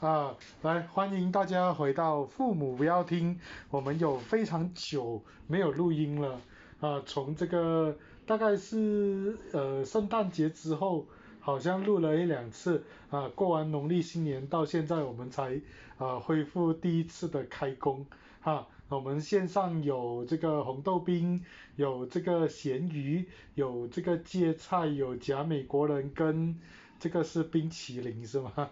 啊，来欢迎大家回到父母不要听，我们有非常久没有录音了。啊，从这个大概是呃圣诞节之后，好像录了一两次。啊，过完农历新年到现在我们才啊恢复第一次的开工。哈，我们线上有这个红豆冰，有这个咸鱼，有这个芥菜，有假美国人跟这个是冰淇淋是吗？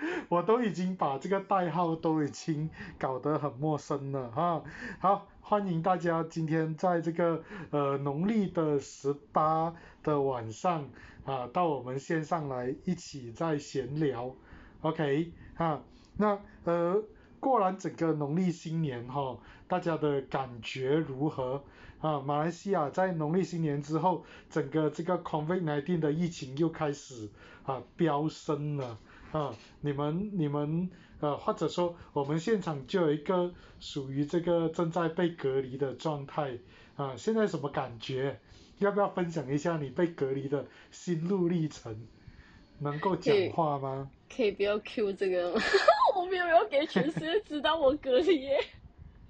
我都已经把这个代号都已经搞得很陌生了哈。好，欢迎大家今天在这个呃农历的十八的晚上啊，到我们线上来一起在闲聊，OK 哈。那呃过完整个农历新年哈，大家的感觉如何啊？马来西亚在农历新年之后，整个这个 COVID-19 的疫情又开始啊飙升了。啊，你们你们呃，或者说我们现场就有一个属于这个正在被隔离的状态啊，现在什么感觉？要不要分享一下你被隔离的心路历程？能够讲话吗？可以不要 Q 这个吗？我没有要给全世界知道我隔离耶。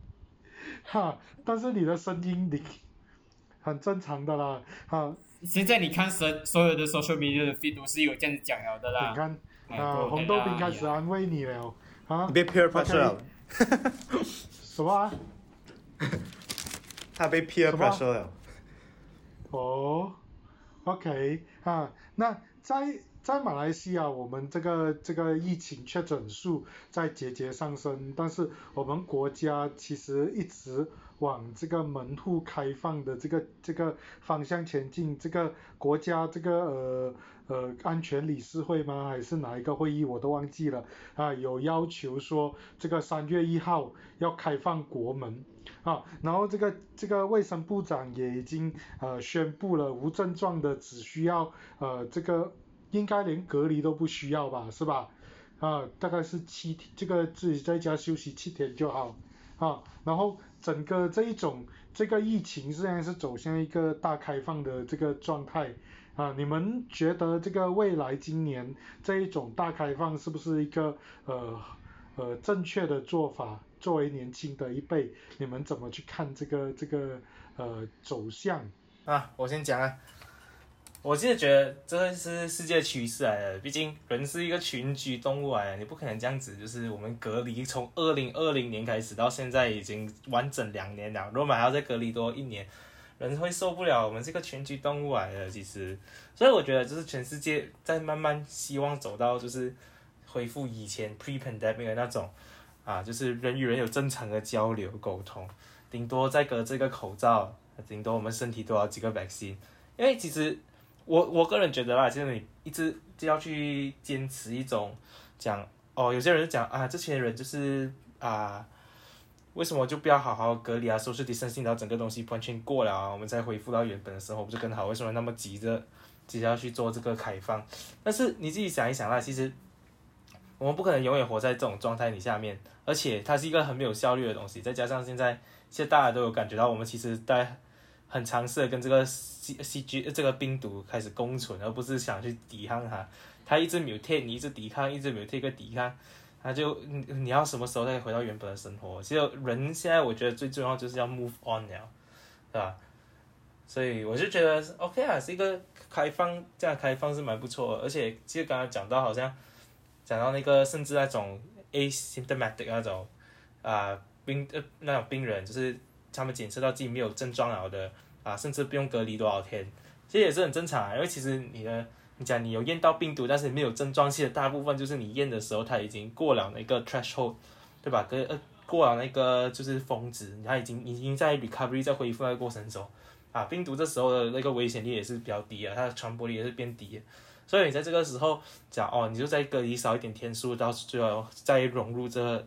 哈，但是你的声音你很正常的啦，哈。现在你看所所有的 social media 的 feed 都是有这样子讲了的啦。你看。啊，红豆冰开始安慰你了，啊，你被 peer pressure 了，什么？他被 peer pressure 了。哦，OK，啊，那在在马来西亚，我们这个这个疫情确诊数在节节上升，但是我们国家其实一直。往这个门户开放的这个这个方向前进，这个国家这个呃呃安全理事会吗？还是哪一个会议我都忘记了啊？有要求说这个三月一号要开放国门啊，然后这个这个卫生部长也已经呃宣布了，无症状的只需要呃这个应该连隔离都不需要吧，是吧？啊，大概是七天，这个自己在家休息七天就好。啊，然后整个这一种这个疫情虽然是走向一个大开放的这个状态啊，你们觉得这个未来今年这一种大开放是不是一个呃呃正确的做法？作为年轻的一辈，你们怎么去看这个这个呃走向？啊，我先讲啊。我现在觉得这是世界趋势来的，毕竟人是一个群居动物来的，你不可能这样子，就是我们隔离从二零二零年开始到现在已经完整两年了，如果还要再隔离多一年，人会受不了。我们这个群居动物来的，其实，所以我觉得就是全世界在慢慢希望走到就是恢复以前 pre-pandemic 的那种啊，就是人与人有正常的交流沟通，顶多再隔这个口罩，顶多我们身体多少几个 vaccine，因为其实。我我个人觉得啦，就是你一直就要去坚持一种讲哦，有些人就讲啊，这些人就是啊，为什么就不要好好隔离啊，收拾第三性，然后整个东西完全过了啊，我们再恢复到原本的生活不就更好？为什么那么急着急着要去做这个开放？但是你自己想一想啦，其实我们不可能永远活在这种状态你下面，而且它是一个很没有效率的东西，再加上现在现在大家都有感觉到，我们其实在。很尝试的跟这个 C C G 这个病毒开始共存，而不是想去抵抗它。它一直 mutate，你一直抵抗，一直 mutate 一个抵抗，它就你你要什么时候再回到原本的生活？其实人现在我觉得最重要就是要 move on 了，对吧？所以我就觉得 OK 啊，是一个开放这样开放是蛮不错的。而且其实刚刚讲到好像讲到那个甚至那种 asymptomatic 那种啊病呃那种病人就是。他们检测到自己没有症状了的啊，甚至不用隔离多少天，其实也是很正常啊。因为其实你的，你讲你有验到病毒，但是没有症状，其实大部分就是你验的时候它已经过了那个 threshold，对吧？跟呃过了那个就是峰值，它已经已经在 recovery 在恢复那个过程中啊，病毒这时候的那个危险率也是比较低啊，它的传播力也是变低，所以你在这个时候讲哦，你就在隔离少一点天数，到最后再融入这个。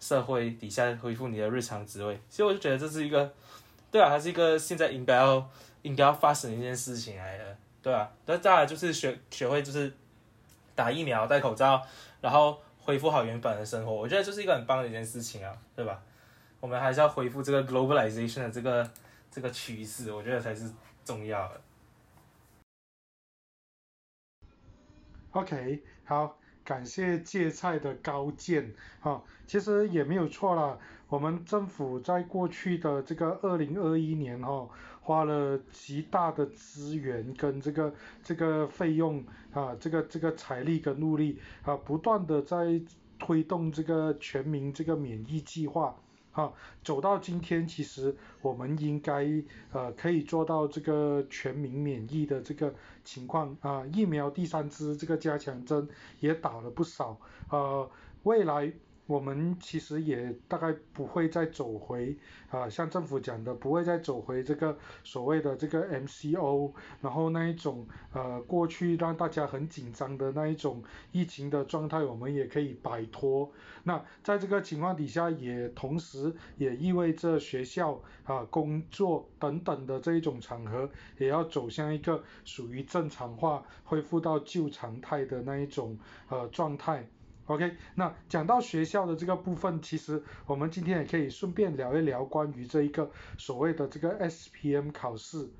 社会底下恢复你的日常职位，其实我就觉得这是一个，对啊，它是一个现在应该要应该要发生的一件事情来的，对啊，那再来就是学学会就是打疫苗、戴口罩，然后恢复好原本的生活，我觉得这是一个很棒的一件事情啊，对吧？我们还是要恢复这个 globalization 的这个这个趋势，我觉得才是重要的。OK，好。感谢芥菜的高见啊，其实也没有错啦。我们政府在过去的这个二零二一年哈，花了极大的资源跟这个这个费用啊，这个这个财力跟努力啊，不断的在推动这个全民这个免疫计划。啊，走到今天，其实我们应该呃可以做到这个全民免疫的这个情况啊，疫苗第三支这个加强针也打了不少，呃，未来。我们其实也大概不会再走回啊，像政府讲的，不会再走回这个所谓的这个 MCO，然后那一种呃过去让大家很紧张的那一种疫情的状态，我们也可以摆脱。那在这个情况底下，也同时也意味着学校啊、工作等等的这一种场合，也要走向一个属于正常化、恢复到旧常态的那一种呃状态。OK，那讲到学校的这个部分，其实我们今天也可以顺便聊一聊关于这一个所谓的这个 SPM 考试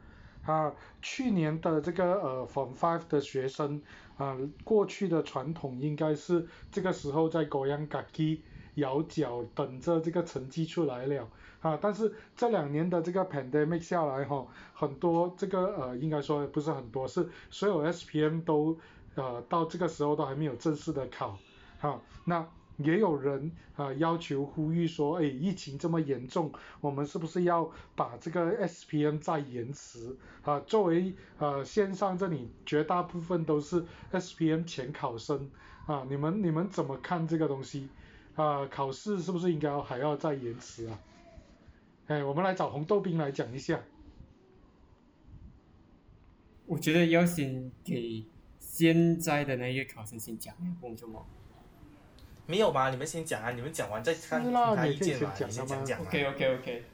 啊，去年的这个呃 Form Five 的学生啊，过去的传统应该是这个时候在高阳嘎基摇脚等着这个成绩出来了啊，但是这两年的这个 Pandemic 下来哈，很多这个呃应该说不是很多，是所有 SPM 都呃到这个时候都还没有正式的考。好，那也有人啊要求呼吁说，哎，疫情这么严重，我们是不是要把这个 SPM 再延迟？啊，作为呃线上这里绝大部分都是 SPM 前考生啊，你们你们怎么看这个东西？啊，考试是不是应该还要再延迟啊？哎，我们来找红豆冰来讲一下。我觉得要先给现在的那个考生先讲，公众么？没有吧？你们先讲啊，你们讲完再看他意见嘛，你先讲讲 OK OK OK。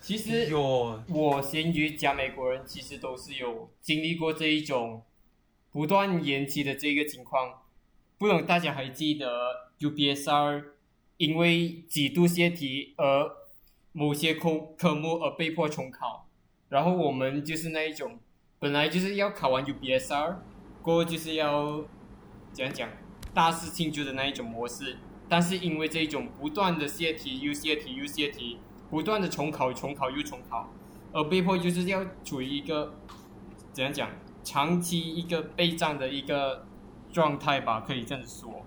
其实我咸鱼加美国人其实都是有经历过这一种不断延期的这个情况。不懂大家还记得 UBSR 因为几度泄题而某些科科目而被迫重考，然后我们就是那一种本来就是要考完 UBSR 过后就是要怎样讲？大肆庆祝的那一种模式，但是因为这一种不断的泄题又泄题又泄题，不断的重考重考又重考，而被迫就是要处于一个怎样讲，长期一个备战的一个状态吧，可以这样子说。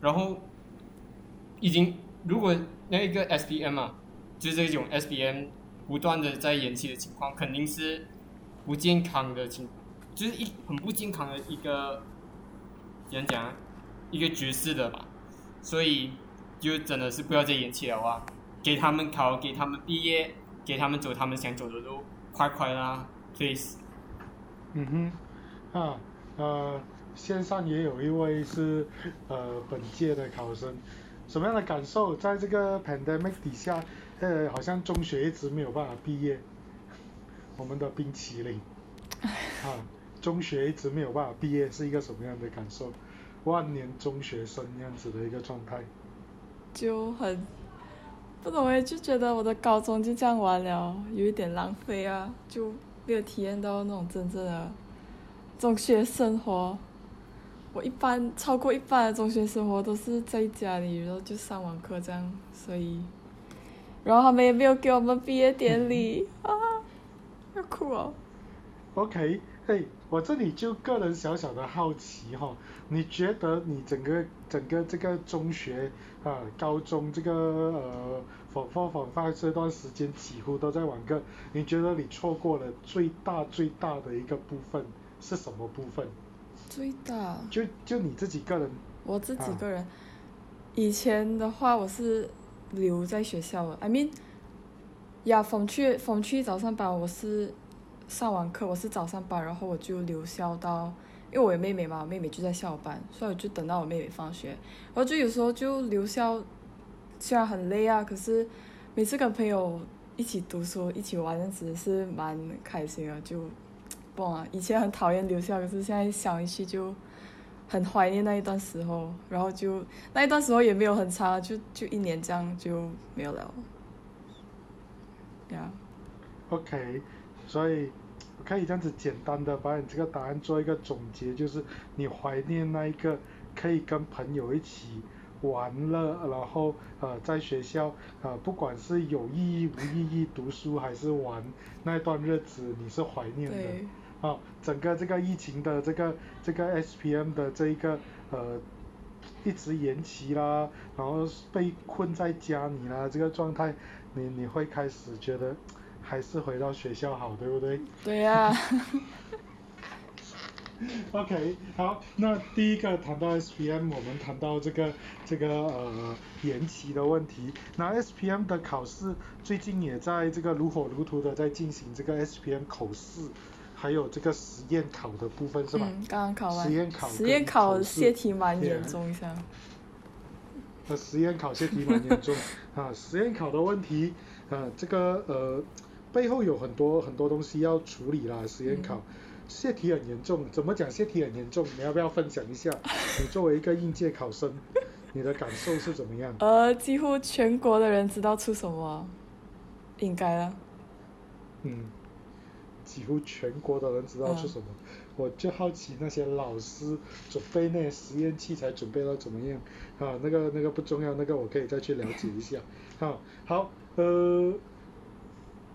然后已经如果那一个 S B M 啊，就是这种 S B M 不断的在延期的情况，肯定是不健康的情，就是一很不健康的一个。讲讲一个局势的吧，所以就真的是不要再延期了哇！给他们考，给他们毕业，给他们走他们想走的路，快快啦，please。嗯哼，啊呃，线上也有一位是呃本届的考生，什么样的感受？在这个 pandemic 底下，呃，好像中学一直没有办法毕业，我们的冰淇淋，啊。中学一直没有办法毕业是一个什么样的感受？万年中学生那样子的一个状态，就很不懂诶，就觉得我的高中就这样完了，有一点浪费啊，就没有体验到那种真正的中学生活。我一般超过一半的中学生活都是在家里，然后就上网课这样，所以，然后他们也没有给我们毕业典礼啊，要哭哦。OK，嘿。我这里就个人小小的好奇哈，你觉得你整个整个这个中学啊、高中这个呃，仿仿仿发这段时间几乎都在网课，你觉得你错过了最大最大的一个部分是什么部分？最大？就就你自己个人。我自己个人，以前的话我是留在学校的，I mean，呀，风去风去早上班我是。上完课我是早上班，然后我就留校到，因为我有妹妹嘛，我妹妹就在校班，所以我就等到我妹妹放学，然后就有时候就留校，虽然很累啊，可是每次跟朋友一起读书、一起玩，子是蛮开心的，就，不啊，以前很讨厌留校，可是现在想一起就很怀念那一段时候，然后就那一段时候也没有很长，就就一年这样就没有了，呀，OK，所以。我可以这样子简单的把你这个答案做一个总结，就是你怀念那一个可以跟朋友一起玩乐，然后呃在学校呃不管是有意义无意义读书还是玩那段日子，你是怀念的。啊，整个这个疫情的这个这个 SPM 的这一个呃一直延期啦，然后被困在家里啦这个状态，你你会开始觉得还是回到学校好，对不对？对呀。OK，好，那第一个谈到 SPM，我们谈到这个这个呃延期的问题。那 SPM 的考试最近也在这个如火如荼的在进行这个 SPM 口试。还有这个实验考的部分是吧？嗯，刚刚考完。实验考。实验考泄题蛮严重一下。呃，实验考泄题蛮严重 啊，实验考的问题啊，这个呃背后有很多很多东西要处理啦。实验考泄题很严重，怎么讲泄题很严重？你要不要分享一下？你作为一个应届考生，你的感受是怎么样？呃，几乎全国的人知道出什么，应该啊。嗯。几乎全国的人知道出什么，我就好奇那些老师准备那些实验器材准备到怎么样啊？那个那个不重要，那个我可以再去了解一下。啊，好，呃，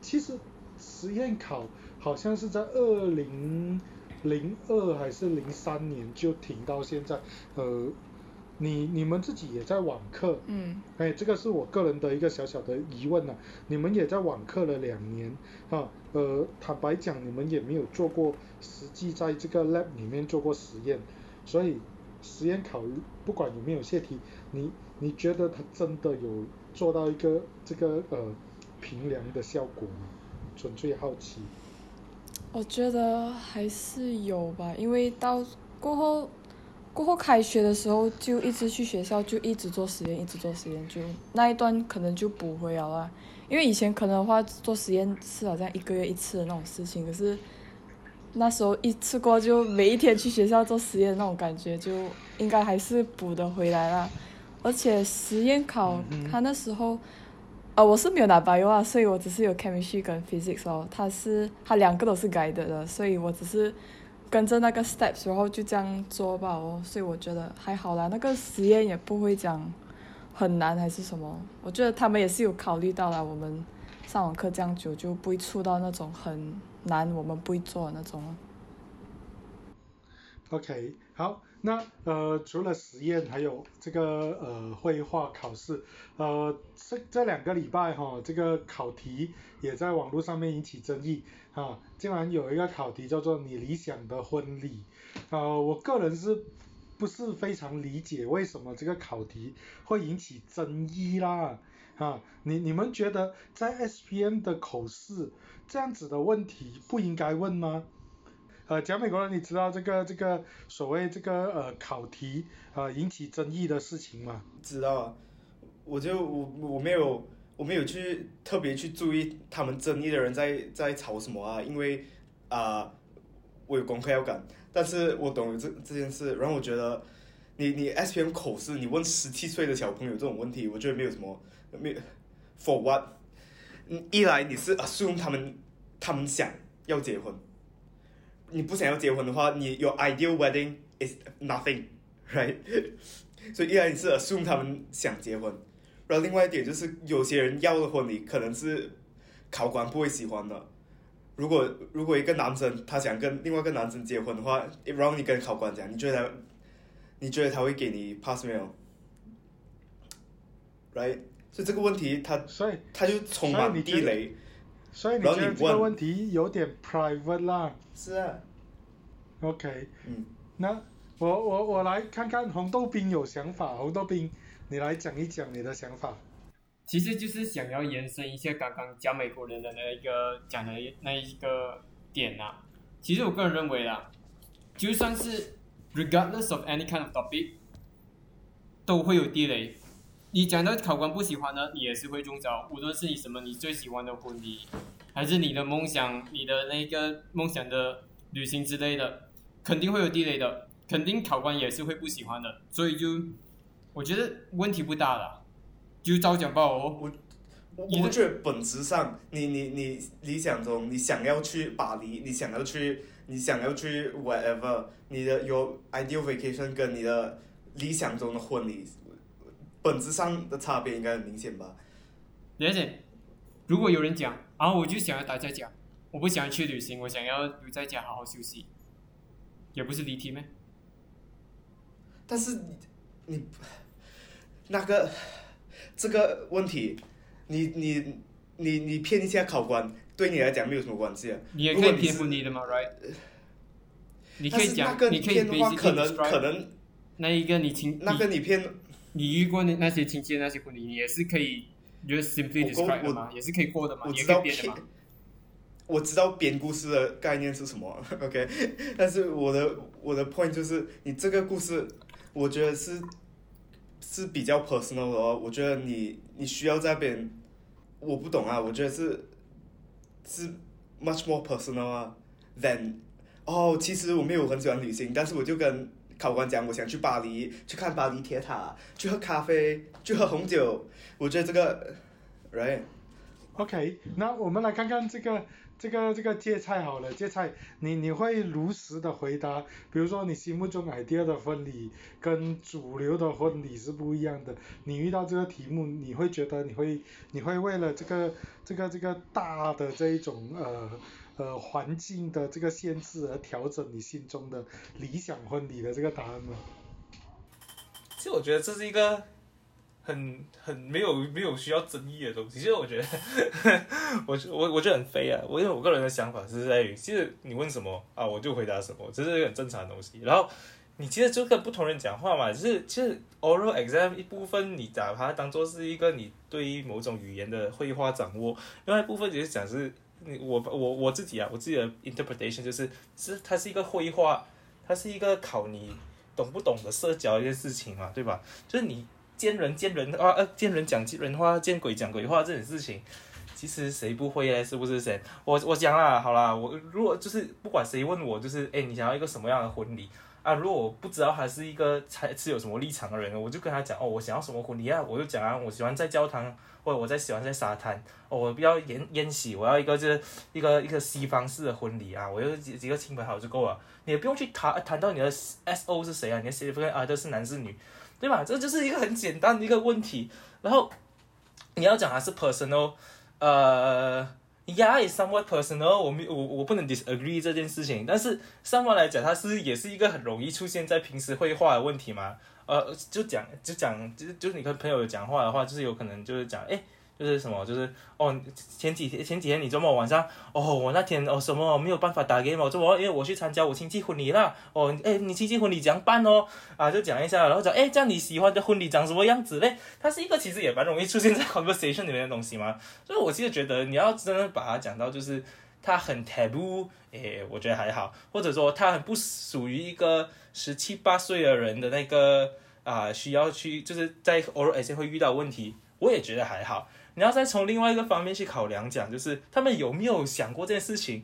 其实实验考好像是在二零零二还是零三年就停到现在，呃。你你们自己也在网课，嗯，哎，这个是我个人的一个小小的疑问呐。你们也在网课了两年，啊，呃，坦白讲，你们也没有做过实际在这个 lab 里面做过实验，所以实验考不管有没有泄题，你你觉得他真的有做到一个这个呃平凉的效果吗？纯粹好奇。我觉得还是有吧，因为到过后。过后开学的时候就一直去学校，就一直做实验，一直做实验，就那一段可能就补回了啦。因为以前可能的话做实验是好像一个月一次的那种事情，可是那时候一次过就每一天去学校做实验那种感觉，就应该还是补得回来了。而且实验考他那时候，呃，我是没有拿 bio 啊，所以我只是有 chemistry 跟 physics 哦，他是他两个都是 guide 的，所以我只是。跟着那个 steps，然后就这样做吧哦，所以我觉得还好啦，那个实验也不会讲很难还是什么，我觉得他们也是有考虑到了，我们上网课这样久就不会触到那种很难我们不会做的那种。OK，好。那呃，除了实验，还有这个呃绘画考试，呃这这两个礼拜哈，这个考题也在网络上面引起争议啊，竟然有一个考题叫做你理想的婚礼，呃，我个人是不是非常理解为什么这个考题会引起争议啦？啊，你你们觉得在 SPM 的口试这样子的问题不应该问吗？呃，讲美国人，你知道这个这个所谓这个呃考题呃引起争议的事情吗？知道啊，我就我我没有我没有去特别去注意他们争议的人在在吵什么啊，因为啊我有功课要赶，但是我懂这这件事，然后我觉得你你 S P M 口试，你问十七岁的小朋友这种问题，我觉得没有什么没 For what？一来你是 assume 他们他们想要结婚。你不想要结婚的话，你有 ideal wedding is nothing，right？所以依然你是 assume 他们想结婚，然后另外一点就是有些人要的婚礼可能是考官不会喜欢的。如果如果一个男生他想跟另外一个男生结婚的话，然后你跟考官讲，你觉得你觉得他会给你 pass 没有？right？所以这个问题他所以他就充满地雷。所以你觉得这个问题有点 private 啦？是啊。OK。嗯。那我我我来看看红豆冰有想法，红豆冰，你来讲一讲你的想法。其实就是想要延伸一下刚刚讲美国人的那一个讲的那一个点啊。其实我个人认为啦，就算是 regardless of any kind of topic，都会有地雷。你讲到考官不喜欢的，你也是会中招。无论是你什么你最喜欢的婚礼，还是你的梦想、你的那个梦想的旅行之类的，肯定会有地雷的，肯定考官也是会不喜欢的。所以就我觉得问题不大了，就照讲吧。我我觉得本质上，你你你理想中，你想要去巴黎，你想要去，你想要去 whatever，你的有 ideal vacation 跟你的理想中的婚礼，本质上的差别应该很明显吧？而且，如果有人讲，啊，我就想要待在家，我不想去旅行，我想要留在家好好休息，也不是离题吗？但是你你那个这个问题。你你你你骗一下考官，对你来讲没有什么关系啊。你也可以骗婚礼的嘛，right？你可以讲，你可以骗的话，可能可能那一个你亲，那个你骗，你遇过那那些亲戚那些婚礼，你也是可以，just simply describe 嘛，也是可以过的嘛，我知道骗，我知道编故事的概念是什么，OK？但是我的我的 point 就是，你这个故事，我觉得是。是比较 personal 的哦，我觉得你你需要在编，我不懂啊，我觉得是是 much more personal 啊，than 哦，其实我没有很喜欢旅行，但是我就跟考官讲，我想去巴黎，去看巴黎铁塔，去喝咖啡，去喝红酒，我觉得这个，right？OK，那我们来看看这个。这个这个芥菜好了，芥菜，你你会如实的回答，比如说你心目中 idea 的婚礼跟主流的婚礼是不一样的，你遇到这个题目，你会觉得你会你会为了这个这个这个大的这一种呃呃环境的这个限制而调整你心中的理想婚礼的这个答案吗？其实我觉得这是一个。很很没有没有需要争议的东西，其实我觉得，我我我觉得很飞啊。我因为我个人的想法是在于，其实你问什么啊，我就回答什么，这是一个很正常的东西。然后你其实就跟不同人讲话嘛，就是其实 oral exam 一部分你把它当做是一个你对于某种语言的绘画掌握，另外一部分就是讲是我我我自己啊，我自己的 interpretation 就是是它是一个绘画，它是一个考你懂不懂的社交一件事情嘛，对吧？就是你。见人见人啊，呃，见人讲人话，见鬼讲鬼话这种事情，其实谁不会嘞？是不是谁？我我讲啦，好啦，我如果就是不管谁问我，就是哎，你想要一个什么样的婚礼啊？如果我不知道他是一个才持有什么立场的人，我就跟他讲哦，我想要什么婚礼啊？我就讲啊，我喜欢在教堂，或我在喜欢在沙滩，哦，我不要宴宴席，我要一个就是一个一个西方式的婚礼啊，我有几几个亲朋好友就够了，你也不用去谈谈到你的 S O 是谁啊，你的 C F 啊都是男是女。对吧？这就是一个很简单的一个问题。然后你要讲还是 personal，呃，Yeah，is somewhat personal。我们我我不能 disagree 这件事情。但是上方来讲，它是也是一个很容易出现在平时绘画的问题嘛。呃，就讲就讲，就是就是你跟朋友讲话的话，就是有可能就是讲，哎。就是什么，就是哦，前几天前几天你周末晚上，哦，我那天哦什么没有办法打给我，周末因为我去参加我亲戚婚礼啦，哦，哎，你亲戚婚礼怎样办哦？啊，就讲一下，然后讲，哎，这样你喜欢的婚礼长什么样子嘞？它是一个其实也蛮容易出现在 conversation 里面的东西嘛，所以我其实觉得你要真的把它讲到就是它很 taboo，哎，我觉得还好，或者说它很不属于一个十七八岁的人的那个啊需要去就是在偶尔而且会遇到问题，我也觉得还好。你要再从另外一个方面去考量讲，就是他们有没有想过这件事情？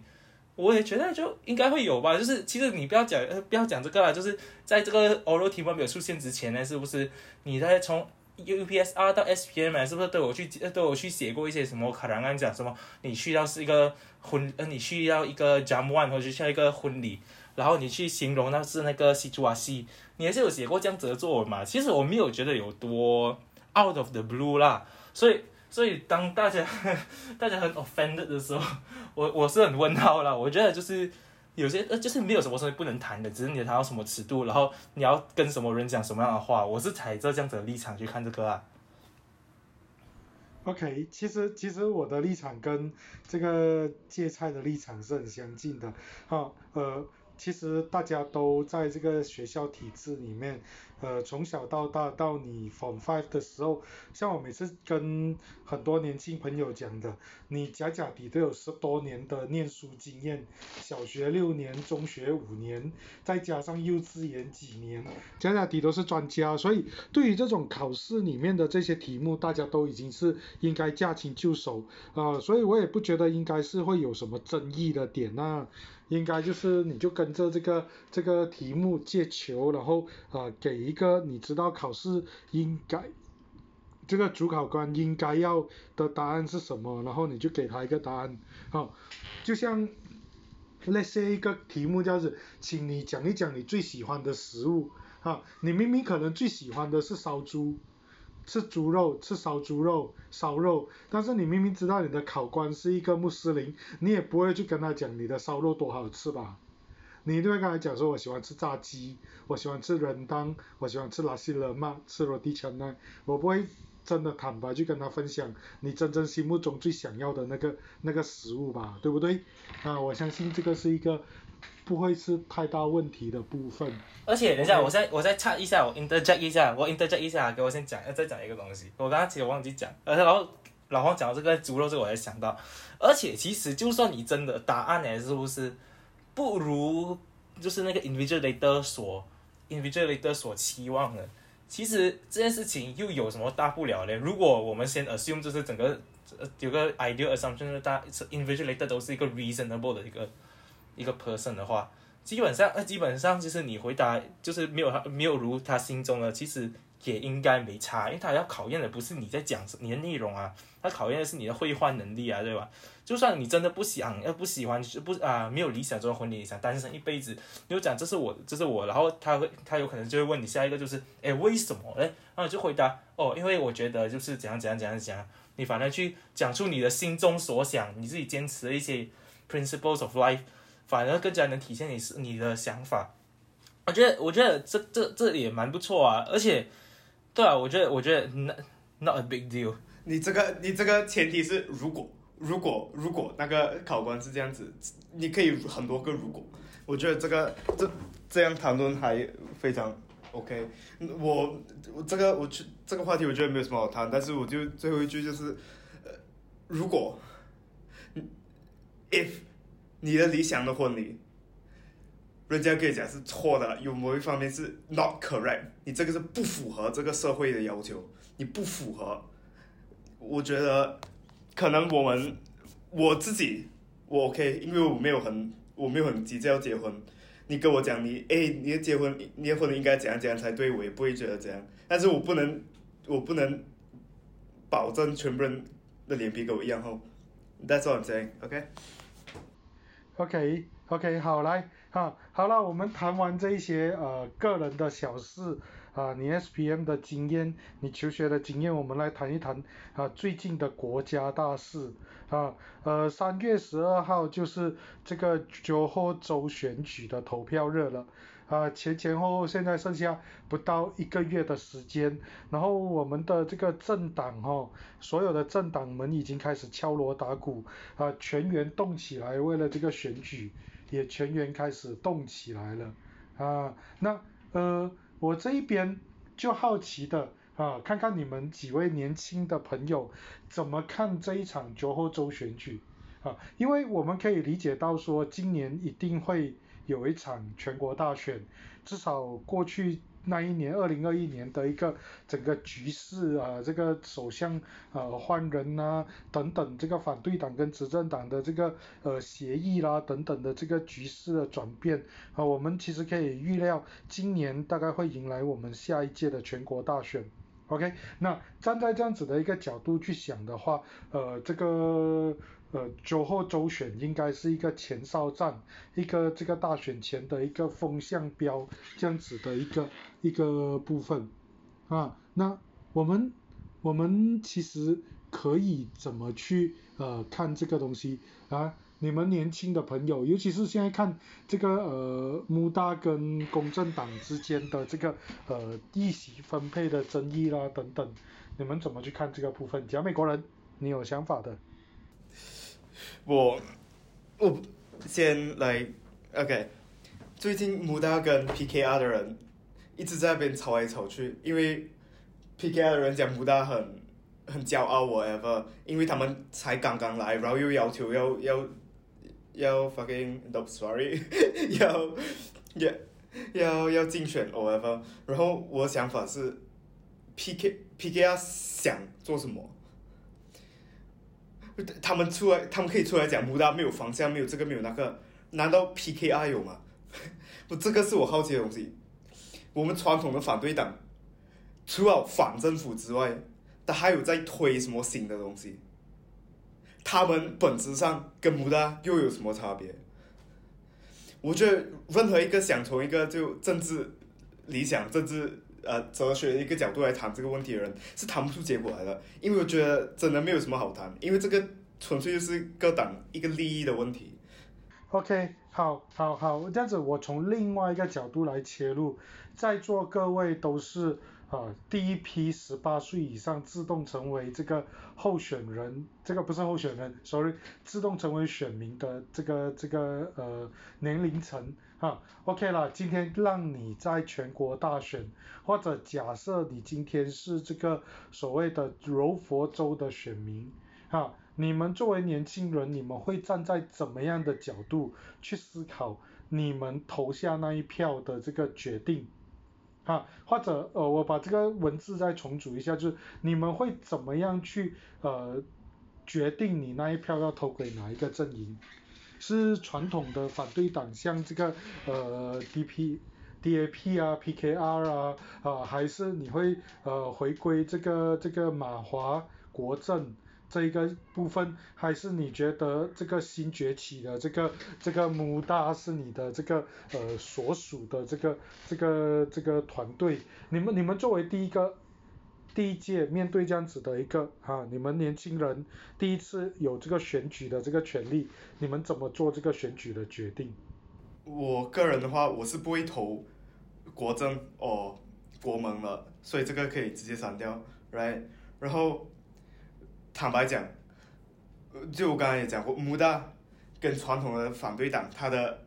我也觉得就应该会有吧。就是其实你不要讲，呃不要讲这个啦。就是在这个 oral 题目没有出现之前呢，是不是你在从 UPSR 到 SPM 是不是都有去都有去写过一些什么考量案讲什么？你去到是一个婚，呃，你去到一个 jam one 或者去一个婚礼，然后你去形容那是那个 situation，你还是有写过这样子的作文嘛？其实我没有觉得有多 out of the blue 啦，所以。所以当大家 大家很 offended 的时候，我我是很问号啦。我觉得就是有些呃，就是没有什么东西不能谈的，只是你谈到什么尺度，然后你要跟什么人讲什么样的话。我是踩着这样子的立场去看这个啊。OK，其实其实我的立场跟这个芥菜的立场是很相近的。好，呃，其实大家都在这个学校体制里面。呃，从小到大到你 Form Five 的时候，像我每次跟很多年轻朋友讲的，你假假底都有十多年的念书经验，小学六年，中学五年，再加上幼稚园几年，假假底都是专家，所以对于这种考试里面的这些题目，大家都已经是应该驾轻就熟啊，所以我也不觉得应该是会有什么争议的点那。应该就是你就跟着这个这个题目借球，然后呃给一个你知道考试应该这个主考官应该要的答案是什么，然后你就给他一个答案，好，就像那些一个题目叫做，请你讲一讲你最喜欢的食物，啊，你明明可能最喜欢的是烧猪，吃猪肉，吃烧猪肉，烧肉，但是你明明知道你的考官是一个穆斯林，你也不会去跟他讲你的烧肉多好吃吧？你一定会跟他讲说，我喜欢吃炸鸡，我喜欢吃人当，我喜欢吃拉西勒曼，吃罗地枪呢，我不会。真的坦白去跟他分享你真正心目中最想要的那个那个食物吧，对不对？啊，我相信这个是一个不会是太大问题的部分。而且等一下，我再我再插一下，我 interject 一下，我 interject 一下，给我先讲，要再讲一个东西。我刚刚其实忘记讲，而且然后老黄讲到这个猪肉，这个我才想到。而且其实就算你真的答案呢，是不是不如就是那个 invigilator 所 invigilator 所期望的？其实这件事情又有什么大不了呢？如果我们先 assume 就是整个有个 ideal assumption，大 invigilator 都是一个 reasonable 的一个一个 person 的话，基本上呃基本上就是你回答就是没有他没有如他心中的，其实也应该没差，因为他要考验的不是你在讲你的内容啊，他考验的是你的绘画能力啊，对吧？就算你真的不想，要不喜欢，不啊，没有理想中的婚礼，想单身一辈子，你就讲这是我，这是我，然后他会，他有可能就会问你下一个就是，哎，为什么？哎，然后就回答，哦，因为我觉得就是怎样怎样怎样怎样，你反而去讲出你的心中所想，你自己坚持的一些 principles of life，反而更加能体现你是你的想法。我觉得，我觉得这这这也蛮不错啊，而且，对啊，我觉得，我觉得 not not a big deal。你这个，你这个前提是如果。如果如果那个考官是这样子，你可以很多个如果，我觉得这个这这样谈论还非常 OK。我我这个我去这个话题我觉得没有什么好谈，但是我就最后一句就是，呃，如果，if 你的理想的婚礼，人家可以讲是错的，有某一方面是 not correct，你这个是不符合这个社会的要求，你不符合，我觉得。可能我们我自己我 OK，因为我没有很我没有很急着要结婚。你跟我讲你哎，你的结婚你的婚礼应该怎样怎样才对，我也不会觉得怎样。但是我不能我不能保证全部人的脸皮跟我一样厚。That's all I'm saying. OK. OK OK 好来哈好了，我们谈完这一些呃个人的小事。啊，你 SPM 的经验，你求学的经验，我们来谈一谈啊最近的国家大事啊，呃三月十二号就是这个九后州选举的投票日了啊前前后后现在剩下不到一个月的时间，然后我们的这个政党哈，所有的政党们已经开始敲锣打鼓啊全员动起来，为了这个选举也全员开始动起来了啊那呃。我这一边就好奇的啊，看看你们几位年轻的朋友怎么看这一场九号州选举啊，因为我们可以理解到说今年一定会有一场全国大选，至少过去。那一年，二零二一年的一个整个局势啊，这个首相呃换人呐，等等，这个反对党跟执政党的这个呃协议啦，等等的这个局势的转变啊，我们其实可以预料，今年大概会迎来我们下一届的全国大选。OK，那站在这样子的一个角度去想的话，呃，这个。呃，九后周选应该是一个前哨战，一个这个大选前的一个风向标，这样子的一个一个部分啊。那我们我们其实可以怎么去呃看这个东西啊？你们年轻的朋友，尤其是现在看这个呃穆大跟公正党之间的这个呃议席分配的争议啦等等，你们怎么去看这个部分？讲美国人，你有想法的？我我先来，OK。最近穆大跟 PKR 的人一直在那边吵来吵去，因为 PKR 的人讲穆大很很骄傲，whatever，因为他们才刚刚来，然后又要求要要要 fucking no sorry，要要要要竞选 whatever，然后我想法是 PK PKR 想做什么？他们出来，他们可以出来讲，穆大没有方向，没有这个，没有那个，难道 PKR 有吗？不，这个是我好奇的东西。我们传统的反对党，除了反政府之外，他还有在推什么新的东西？他们本质上跟穆大又有什么差别？我觉得任何一个想从一个就政治理想、政治呃哲学一个角度来谈这个问题的人，是谈不出结果来的。因为我觉得真的没有什么好谈，因为这个纯粹就是各党一个利益的问题。OK，好，好，好，这样子我从另外一个角度来切入，在座各位都是。啊，第一批十八岁以上自动成为这个候选人，这个不是候选人，sorry，自动成为选民的这个这个呃年龄层啊，OK 了，今天让你在全国大选，或者假设你今天是这个所谓的柔佛州的选民，哈，你们作为年轻人，你们会站在怎么样的角度去思考你们投下那一票的这个决定？啊，或者呃，我把这个文字再重组一下，就是你们会怎么样去呃决定你那一票要投给哪一个阵营？是传统的反对党，像这个呃 D P D A P 啊 P K R 啊啊，还是你会呃回归这个这个马华国政？这一个部分，还是你觉得这个新崛起的这个这个穆大是你的这个呃所属的这个这个这个团队？你们你们作为第一个第一届面对这样子的一个啊，你们年轻人第一次有这个选举的这个权利，你们怎么做这个选举的决定？我个人的话，我是不会投国政哦国盟了，所以这个可以直接删掉，right？然后。坦白讲，就我刚才也讲过，穆大跟传统的反对党，它的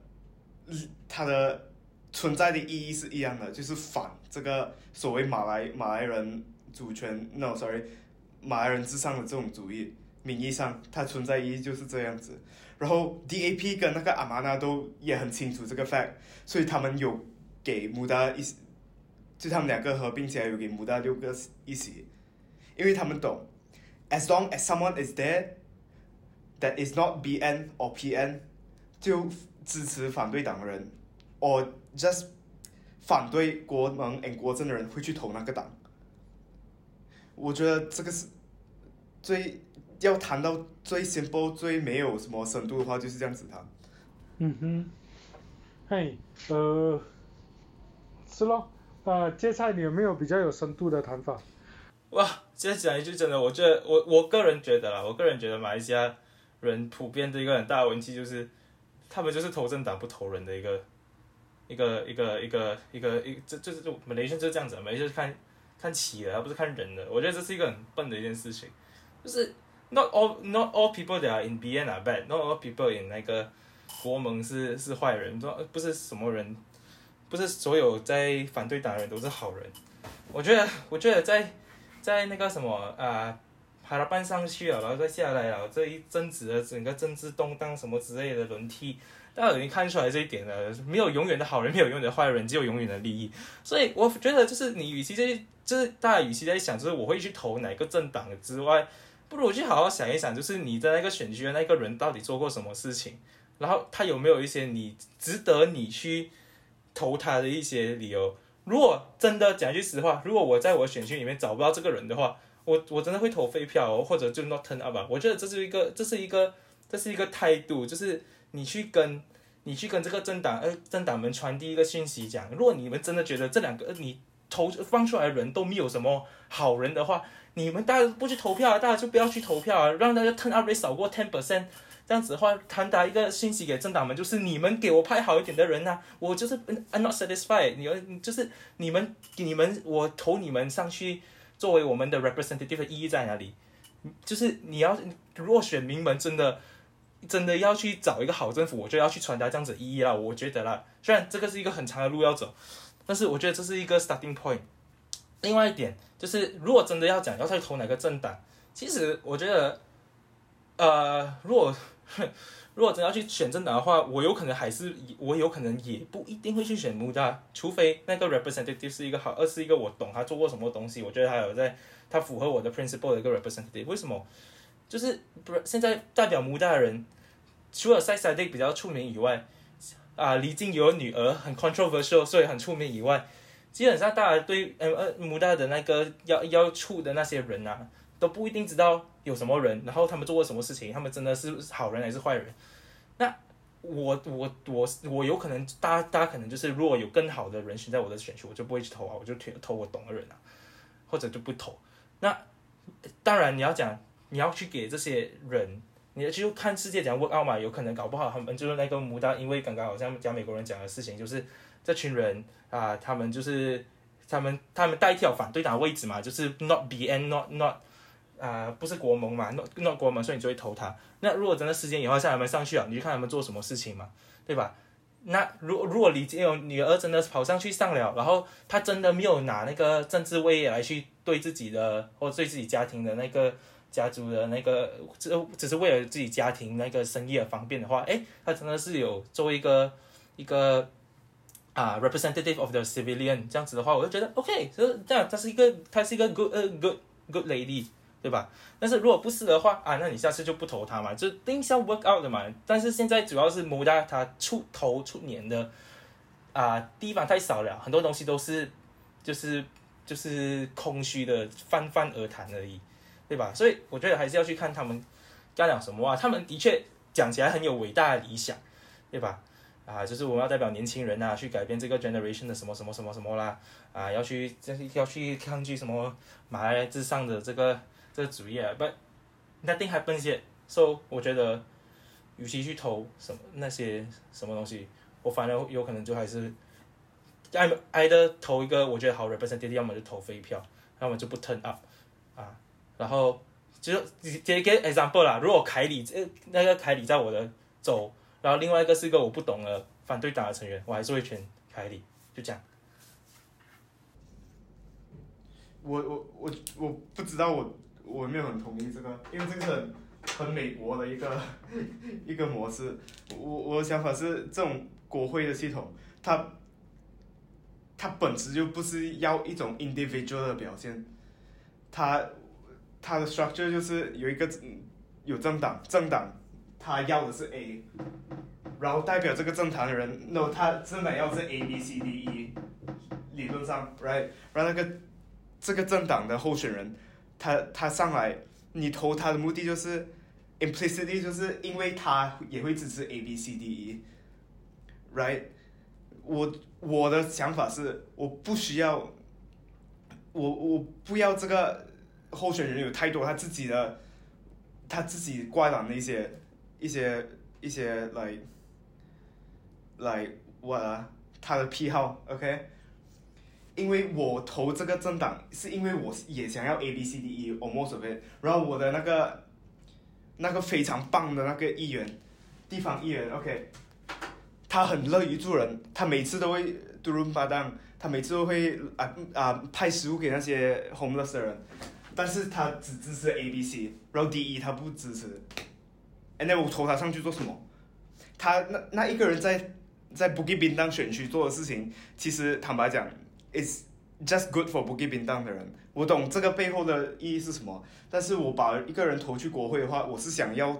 它的存在的意义是一样的，就是反这个所谓马来马来人主权，no，sorry，马来人至上的这种主义，名义上它存在意义就是这样子。然后 DAP 跟那个阿玛纳都也很清楚这个 fact，所以他们有给穆大一，就他们两个合并起来有给穆大六个一席，因为他们懂。as long as someone is there that is not BN or PN，就支持反对党的人，or just 反对国盟 and 国政的人会去投那个党。我觉得这个是最要谈到最 simple 最没有什么深度的话，就是这样子谈。嗯哼，嘿，呃，是咯，啊，芥菜，你有没有比较有深度的谈法？哇，现在讲一句真的，我觉得我我个人觉得啦，我个人觉得马来西亚人普遍的一个很大的问题就是，他们就是投政党不投人的一个一个一个一个一个一这就是就马来西亚就是这样子，马来西亚看看企的，而不是看人的。我觉得这是一个很笨的一件事情，就是 not all not all people that are in BN are bad，not all people in 那个国盟是是坏人，说不是什么人，不是所有在反对党的人都是好人。我觉得我觉得在在那个什么啊，爬了搬上去了，然后再下来了，这一阵子的整个政治动荡什么之类的轮替，大家已经看出来这一点了。没有永远的好人，没有永远的坏人，只有永远的利益。所以我觉得，就是你与其在，就是大家与其在想，就是我会去投哪个政党之外，不如去好好想一想，就是你在那个选区的那个人到底做过什么事情，然后他有没有一些你值得你去投他的一些理由。如果真的讲句实话，如果我在我选区里面找不到这个人的话，我我真的会投废票，或者就 not turn up 吧。我觉得这是一个，这是一个，这是一个态度，就是你去跟，你去跟这个政党，呃，政党们传递一个信息，讲，如果你们真的觉得这两个你投放出来的人都没有什么好人的话，你们大家不去投票啊，大家就不要去投票啊，让大家 turn up rate 少过 ten percent。这样子的话，传达一个信息给政党们，就是你们给我派好一点的人呐，我就是 I'm not satisfied。你们就是你们，你们我投你们上去，作为我们的 representative 的意义在哪里？就是你要，如果选民们真的真的要去找一个好政府，我就要去传达这样子意义啦。我觉得啦，虽然这个是一个很长的路要走，但是我觉得这是一个 starting point。另外一点就是，如果真的要讲要去投哪个政党，其实我觉得，呃，如果 如果真要去选政党的话，我有可能还是我有可能也不一定会去选穆大，除非那个 representative 是一个好，二是一个我懂他做过什么东西，我觉得他有在，他符合我的 principle 的一个 representative。为什么？就是不是现在代表穆大的人，除了塞塞迪比较出名以外，啊，李静有女儿很 controversial，所以很出名以外，基本上大家对呃呃穆大的那个要要处的那些人啊，都不一定知道有什么人，然后他们做过什么事情，他们真的是好人还是坏人？那我我我我有可能，大家大家可能就是，如果有更好的人选在我的选区，我就不会去投啊，我就投投我懂的人啊，或者就不投。那当然你要讲，你要去给这些人，你就看世界怎样 work out 嘛，有可能搞不好他们就是那个穆大，因为刚刚好像讲美国人讲的事情，就是这群人啊，他们就是他们他们代替反对党位置嘛，就是 not b and not not。啊，不是国盟嘛，not not 国盟，所以你就会投他。那如果真的时间以后像他们上去了，你就看他们做什么事情嘛，对吧？那如如果李金勇女儿真的跑上去上了，然后他真的没有拿那个政治位来去对自己的或对自己家庭的那个家族的那个，只只是为了自己家庭那个生意而方便的话，诶，他真的是有作为一个一个啊 representative of the civilian 这样子的话，我就觉得 OK，这这样他是一个他是一个 good 呃 good good lady。对吧？但是如果不是的话啊，那你下次就不投他嘛，就 things work out 的嘛。但是现在主要是摩大他出头出年的啊地方太少了，很多东西都是就是就是空虚的泛泛而谈而已，对吧？所以我觉得还是要去看他们干了什么啊。他们的确讲起来很有伟大的理想，对吧？啊，就是我们要代表年轻人啊，去改变这个 generation 的什么什么什么什么啦，啊，要去这是要去抗拒什么马来之上的这个。这个主业，but nothing happens yet。So 我觉得，与其去投什么那些什么东西，我反而有可能就还是挨挨的投一个我觉得好 representative，要么就投废票，要么就不 turn up。然后就接一个 example 啦，如果凯里这那个凯里在我的州，然后另外一个是一个我不懂的反对党的成员，我还是会选凯里，就这样。我我我我不知道我。我没有很同意这个，因为这个很很美国的一个 一个模式。我我的想法是，这种国会的系统，它它本质就不是要一种 individual 的表现，它它的 structure 就是有一个有政党，政党他要的是 A，然后代表这个政党的人，no，他真的要的是 A B C D E，理论上，right，然后那个这个政党的候选人。他他上来，你投他的目的就是，implicitly 就是因为他也会支持 A B C D E，right？我我的想法是，我不需要，我我不要这个候选人有太多他自己的，他自己挂档的一些一些一些来来我他的癖好，OK？因为我投这个政党，是因为我也想要 A B C D E almost of it，然后我的那个那个非常棒的那个议员，地方议员，OK，他很乐于助人，他每次都会 do room 发档，他每次都会啊啊派食物给那些 homeless 的人，但是他只支持 A B C，然后 D E 他不支持，and then 我投他上去做什么？他那那一个人在在 Bukit Bintang 选区做的事情，其实坦白讲。is just good for Bukit Bintang 的人，我懂这个背后的意义是什么。但是我把一个人投去国会的话，我是想要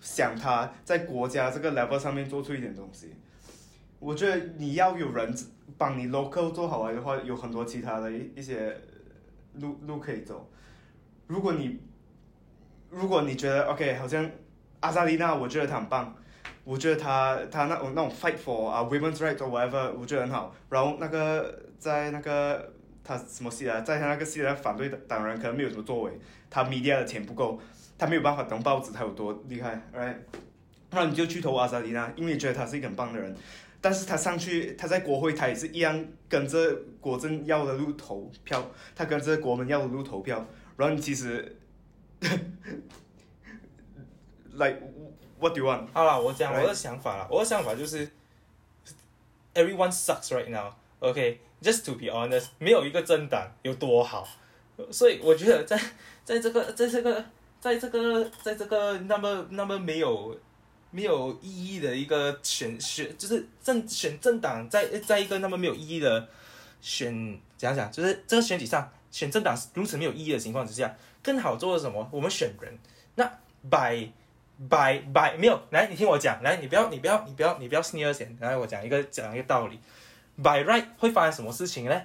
想他在国家这个 level 上面做出一点东西。我觉得你要有人帮你 local 做好来的话，有很多其他的一一些路路可以走。如果你如果你觉得 OK，好像阿扎丽娜，我觉得她很棒。我觉得她她那种那种 fight for 啊 women's right or whatever，我觉得很好。然后那个在那个他什么系啊，在他那个系的反对党人可能没有什么作为，他 media 的钱不够，他没有办法登报纸，他有多厉害，right？不然你就去投阿萨迪娜，因为你觉得他是一个很棒的人。但是他上去，他在国会，他也是一样跟着国政要的路投票，他跟着国门要的路投票。然后其实，like。What do you want？好了，我讲我的想法了。我的想法就是，everyone sucks right now. OK, just to be honest，没有一个政党有多好。所以我觉得在在这个在这个在这个在这个那么那么没有没有意义的一个选选，就是政选政党在在一个那么没有意义的选怎样讲，就是这个选举上选政党如此没有意义的情况之下，更好做的什么？我们选人。那 by by by 没有来，你听我讲，来，你不要，你不要，你不要，你不要 sneer 先，来我讲一个讲一个道理。by right 会发生什么事情呢？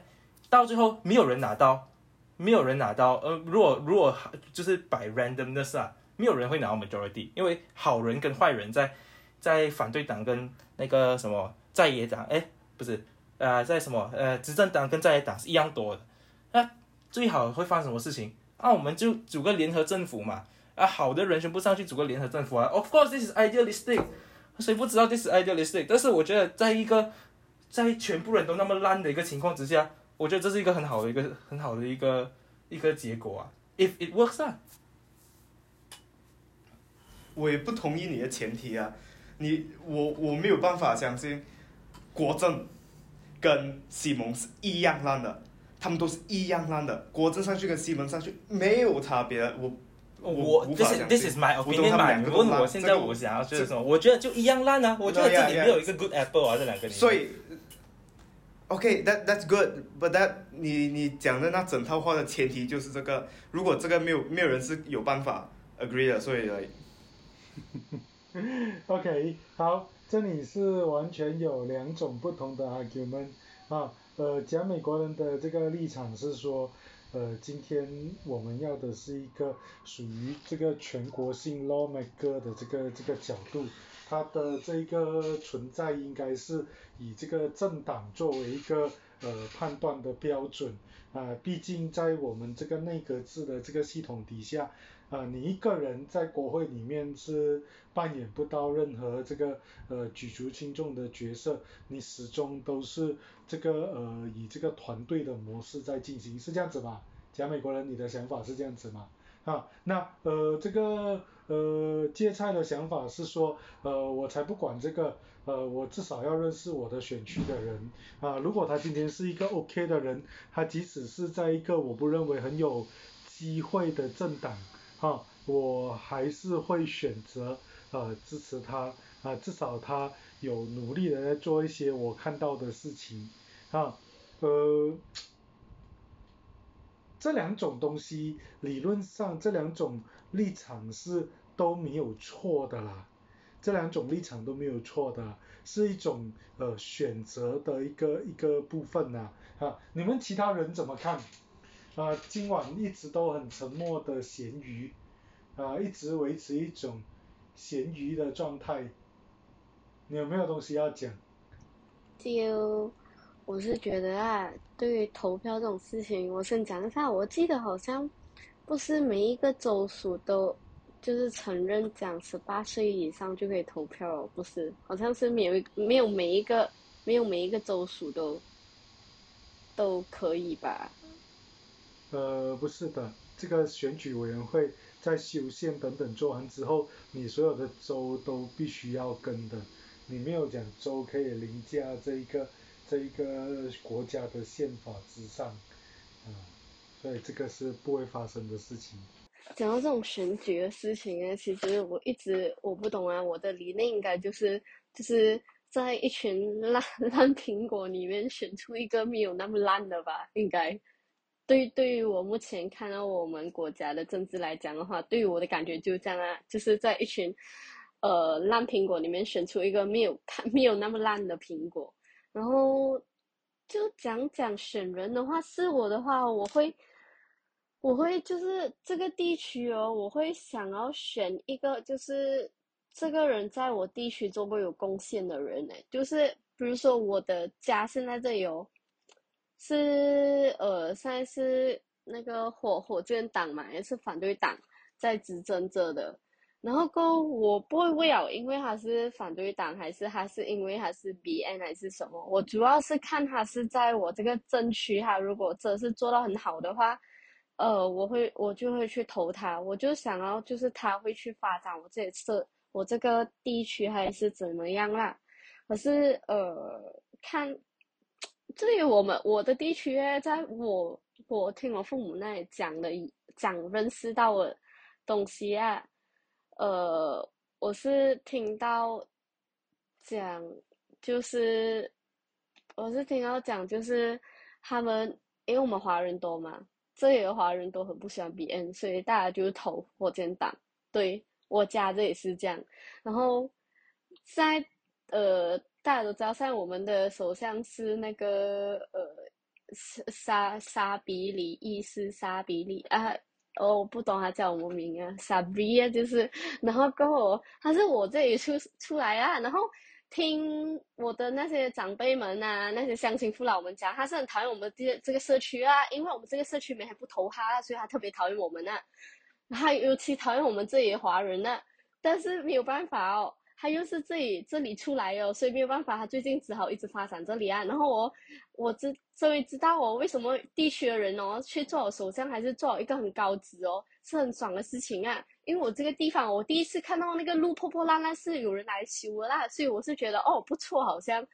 到最后没有人拿到，没有人拿到。呃，如果如果就是 by randomness 啊，没有人会拿到 majority，因为好人跟坏人在在反对党跟那个什么在野党，哎，不是，呃，在什么呃执政党跟在野党是一样多的。那最好会发生什么事情？啊，我们就组个联合政府嘛。啊，好的人全部上去组个联合政府啊。Of course, this is idealistic。谁不知道 this is idealistic？但是我觉得在一个在全部人都那么烂的一个情况之下，我觉得这是一个很好的一个很好的一个一个结果啊。If it works 啊，我也不同意你的前提啊。你我我没有办法相信国政跟西蒙是一样烂的，他们都是一样烂的。国政上去跟西蒙上去没有差别，我。我，this is this is my opinion 嘛？你问我现在我想要就是什么？我觉得就一样烂啊！我觉得这里没有一个 good apple 啊，这两个。所以，OK，that that's good，but that 你你讲的那整套话的前提就是这个。如果这个没有没有人是有办法 agree 的，所以。OK，好，这里是完全有两种不同的 argument 啊。呃，讲美国人的这个立场是说。呃，今天我们要的是一个属于这个全国性 lawmaker 的这个这个角度，它的这个存在应该是以这个政党作为一个呃判断的标准啊，毕竟在我们这个内阁制的这个系统底下。啊，你一个人在国会里面是扮演不到任何这个呃举足轻重的角色，你始终都是这个呃以这个团队的模式在进行，是这样子吗？假美国人，你的想法是这样子吗？啊，那呃这个呃芥菜的想法是说，呃我才不管这个，呃我至少要认识我的选区的人啊，如果他今天是一个 OK 的人，他即使是在一个我不认为很有机会的政党。啊，我还是会选择呃支持他啊，至少他有努力的在做一些我看到的事情啊，呃，这两种东西理论上这两种立场是都没有错的啦，这两种立场都没有错的，是一种呃选择的一个一个部分呐啊，你们其他人怎么看？啊，今晚一直都很沉默的咸鱼，啊，一直维持一种咸鱼的状态。你有没有东西要讲？就我是觉得啊，对于投票这种事情，我先讲一下。我记得好像不是每一个州属都就是承认讲十八岁以上就可以投票，不是？好像是没有没有每一个没有每一个州属都都可以吧？呃，不是的，这个选举委员会在修宪等等做完之后，你所有的州都必须要跟的，你没有讲州可以凌驾这一个这一个国家的宪法之上，啊，所以这个是不会发生的事情。讲到这种选举的事情呢，其实我一直我不懂啊，我的理念应该就是就是在一群 烂烂苹果里面选出一个没有那么烂的吧，应该。对，对于我目前看到我们国家的政治来讲的话，对于我的感觉就这样啊，就是在一群，呃，烂苹果里面选出一个没有看没有那么烂的苹果，然后就讲讲选人的话，是我的话，我会，我会就是这个地区哦，我会想要选一个就是这个人在我地区做过有贡献的人呢，就是比如说我的家现在这有。是呃，现在是那个火火箭党嘛，也是反对党在执政着的。然后够我不会为了，因为他是反对党，还是他是因为他是 BN 还是什么？我主要是看他是在我这个政区，他如果真是做到很好的话，呃，我会我就会去投他。我就想要就是他会去发展我这次我这个地区还是怎么样啦？可是呃看。至于我们我的地区，在我我听我父母那里讲的讲认识到的东西啊，呃，我是听到讲就是我是听到讲就是他们因为我们华人多嘛，这里的华人都很不喜欢 BN，所以大家就是投火箭党。对我家这也是这样，然后在呃。大家都知道，像我们的首相是那个呃沙沙比里伊斯沙比里啊，哦，我不懂他叫什么名啊，沙比啊，就是，然后过后他是我这里出出来啊，然后听我的那些长辈们啊，那些乡亲父老们讲，他是很讨厌我们这这个社区啊，因为我们这个社区没还不投他，所以他特别讨厌我们啊，他尤其讨厌我们这里的华人啊，但是没有办法哦。他又是这里这里出来哦，所以没有办法，他最近只好一直发展这里啊。然后我我知终于知道我为什么地区的人哦去做首相还是做一个很高职哦，是很爽的事情啊。因为我这个地方我第一次看到那个路破破烂烂是有人来修的啦，所以我是觉得哦不错，好像。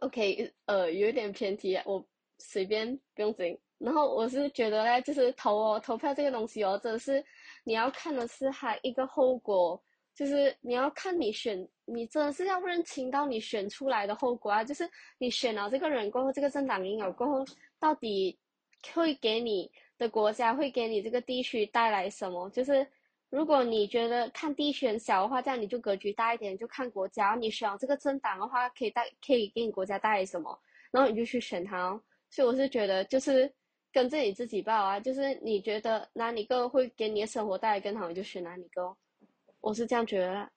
OK，呃，有一点偏题，我随便不用紧。然后我是觉得呢，就是投哦投票这个东西哦，真的是你要看的是它一个后果。就是你要看你选，你真的是要认清到你选出来的后果啊！就是你选了这个人过后，这个政党赢了过后，到底会给你的国家，会给你这个地区带来什么？就是如果你觉得看地区小的话，这样你就格局大一点，就看国家。你选了这个政党的话，可以带可以给你国家带来什么，然后你就去选它。所以我是觉得，就是跟着你自己报啊，就是你觉得哪里个会给你的生活带来更好，你就选哪里个。我是这样觉得。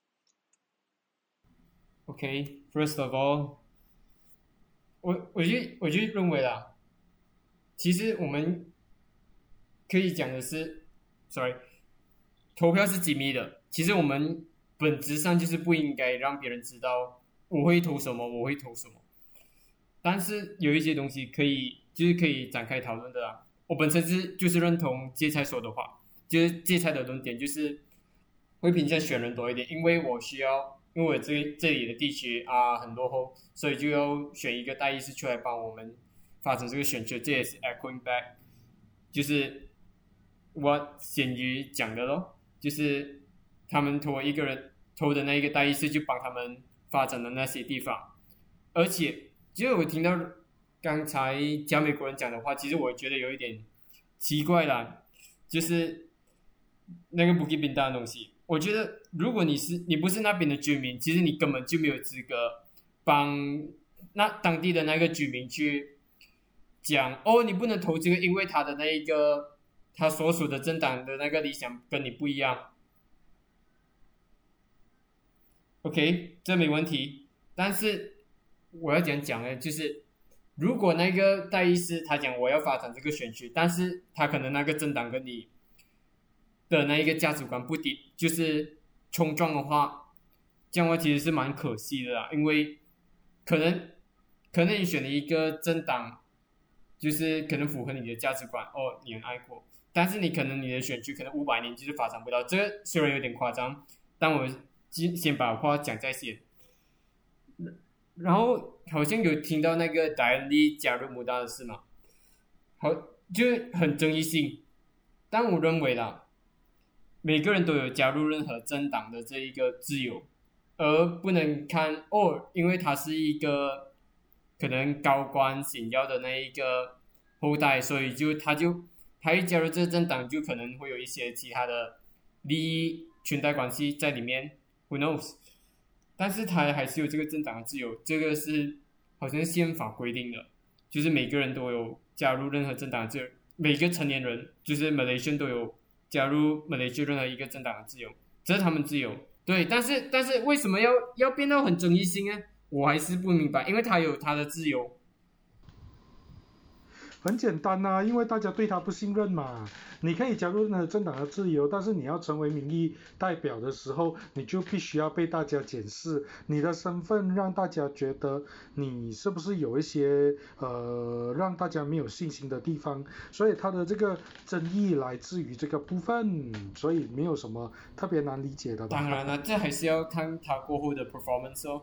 OK，first of all，我我就我就认为啦，其实我们可以讲的是，sorry，投票是机密的。其实我们本质上就是不应该让别人知道我会投什么，我会投什么。但是有一些东西可以，就是可以展开讨论的啦。我本身是就是认同芥菜说的话，就是芥菜的论点就是。会偏向选人多一点，因为我需要，因为我这这里的地区啊很落后，所以就要选一个大医师出来帮我们发展这个选区。这也是 echoing back，就是我先于讲的咯，就是他们托一个人投的那一个大医师就帮他们发展的那些地方，而且，其实我听到刚才讲美国人讲的话，其实我觉得有一点奇怪啦，就是那个不给冰单的东西。我觉得，如果你是你不是那边的居民，其实你根本就没有资格帮那当地的那个居民去讲哦，你不能投这个，因为他的那一个他所属的政党的那个理想跟你不一样。OK，这没问题。但是我要讲讲呢，就是如果那个戴医师他讲我要发展这个选区，但是他可能那个政党跟你。的那一个价值观不抵，就是冲撞的话，这样话其实是蛮可惜的啦。因为可能可能你选了一个政党，就是可能符合你的价值观哦，你很爱国，但是你可能你的选区可能五百年就是发展不到。这虽然有点夸张，但我先先把话讲在先。然后好像有听到那个戴安利加入穆大的事嘛，好就很争议性，但我认为啦。每个人都有加入任何政党的这一个自由，而不能看哦，因为他是一个可能高官显要的那一个后代，所以就他就他一加入这个政党，就可能会有一些其他的利益裙带关系在里面，Who knows？但是他还是有这个政党的自由，这个是好像宪法规定的，就是每个人都有加入任何政党的自由，每个成年人就是 Malaysian 都有。加入马来西亚任何一个政党的自由，这是他们自由。对，但是但是为什么要要变到很争议性呢？我还是不明白，因为他有他的自由。很简单呐，因为大家对他不信任嘛。你可以加入任何政党的自由，但是你要成为民意代表的时候，你就必须要被大家检视你的身份，让大家觉得你是不是有一些呃让大家没有信心的地方。所以他的这个争议来自于这个部分，所以没有什么特别难理解的。当然了，这还是要看他过后的 performance 哦，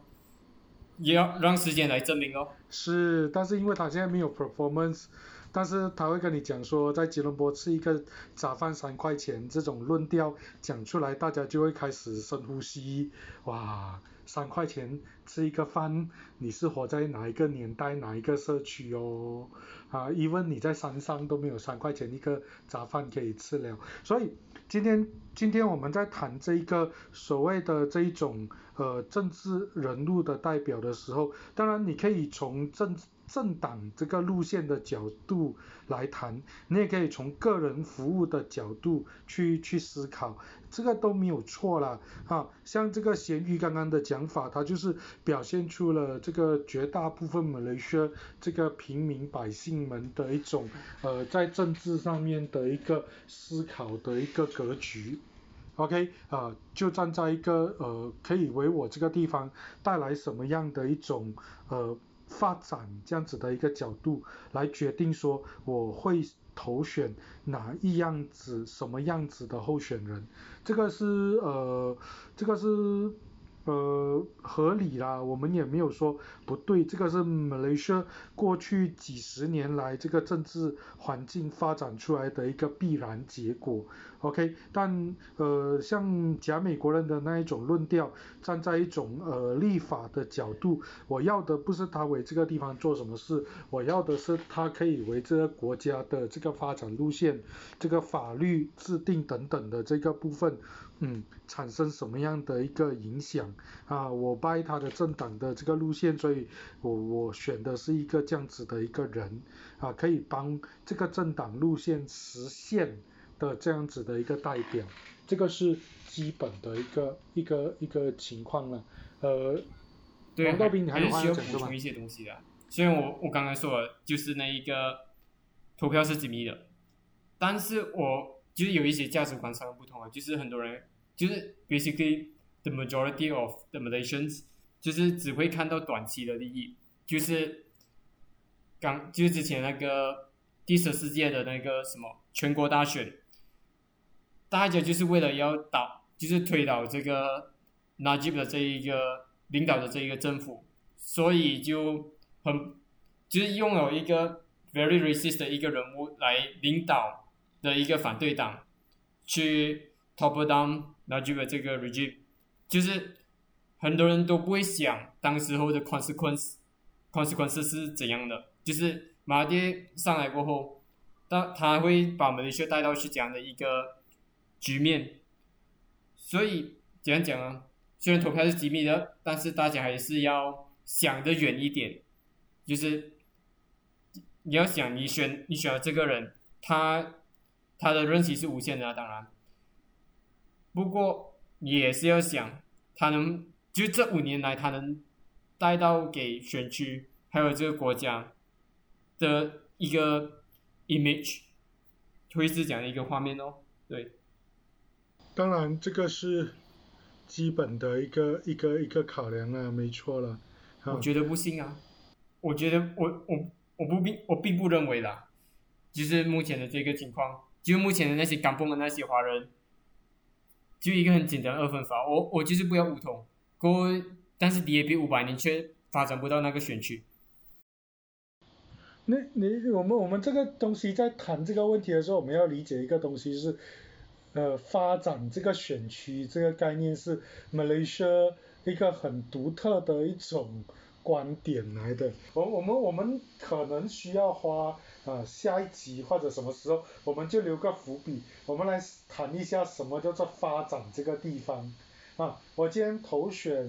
也要让时间来证明哦。是，但是因为他现在没有 performance。但是他会跟你讲说，在吉隆坡吃一个早饭三块钱这种论调讲出来，大家就会开始深呼吸，哇，三块钱吃一个饭，你是活在哪一个年代、哪一个社区哦？啊，even 你在山上都没有三块钱一个杂饭可以吃了。所以今天今天我们在谈这一个所谓的这一种呃政治人物的代表的时候，当然你可以从政政党这个路线的角度来谈，你也可以从个人服务的角度去去思考，这个都没有错啦。啊。像这个咸鱼刚刚的讲法，它就是表现出了这个绝大部分马来西亚这个平民百姓们的一种呃在政治上面的一个思考的一个格局。OK 啊，就站在一个呃可以为我这个地方带来什么样的一种呃。发展这样子的一个角度来决定说我会投选哪一样子什么样子的候选人，这个是呃这个是。呃，合理啦，我们也没有说不对，这个是马来西亚过去几十年来这个政治环境发展出来的一个必然结果，OK，但呃，像假美国人的那一种论调，站在一种呃立法的角度，我要的不是他为这个地方做什么事，我要的是他可以为这个国家的这个发展路线、这个法律制定等等的这个部分。嗯，产生什么样的一个影响啊？我拜他的政党的这个路线，所以我我选的是一个这样子的一个人啊，可以帮这个政党路线实现的这样子的一个代表，这个是基本的一个一个一个情况了。呃，王道斌，你还有话要补充一些东西的。虽然我我刚刚说了，就是那一个投票是机密的，但是我就是有一些价值观上的不同啊，就是很多人。就是 basically the majority of the Malaysians 就是只会看到短期的利益，就是刚就是之前那个第十世界的那个什么全国大选，大家就是为了要倒，就是推倒这个 Najib 的这一个领导的这一个政府，所以就很就是拥有一个 very racist 的一个人物来领导的一个反对党去 top down。那这个这个 regime，就是很多人都不会想当时候的 consequence，consequence 是怎样的。就是马迭上来过后，他他会把马来西亚带到去这样的一个局面。所以怎样讲啊？虽然投票是机密的，但是大家还是要想得远一点。就是你要想，你选你选了这个人，他他的任期是无限的，啊当然。不过也是要想，他能就这五年来，他能带到给选区还有这个国家的一个 image，会是这样的一个画面哦。对，当然这个是基本的一个一个一个考量啊，没错了。我觉得不信啊，我觉得我我我不并我并不认为啦，就是目前的这个情况，就目前的那些港崩的那些华人。就一个很简单二分法，我我就是不要五通，过但是 DAB 五百年却发展不到那个选区。那你我们我们这个东西在谈这个问题的时候，我们要理解一个东西是，呃，发展这个选区这个概念是 Malaysia 一个很独特的一种观点来的。我我们我们可能需要花。啊，下一集或者什么时候，我们就留个伏笔，我们来谈一下什么叫做发展这个地方。啊，我今天投选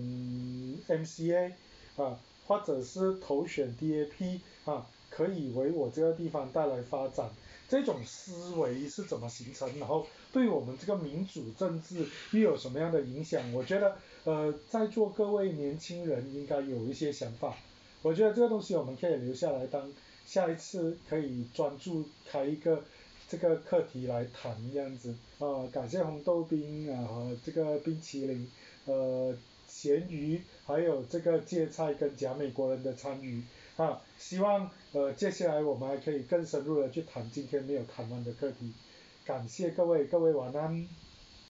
MCA，啊，或者是投选 DAP，啊，可以为我这个地方带来发展。这种思维是怎么形成？然后对我们这个民主政治又有什么样的影响？我觉得，呃，在座各位年轻人应该有一些想法。我觉得这个东西我们可以留下来当。下一次可以专注开一个这个课题来谈这样子，啊，感谢红豆冰啊和这个冰淇淋，呃，咸鱼还有这个芥菜跟假美国人的参与，啊，希望呃接下来我们还可以更深入的去谈今天没有谈完的课题，感谢各位，各位晚安。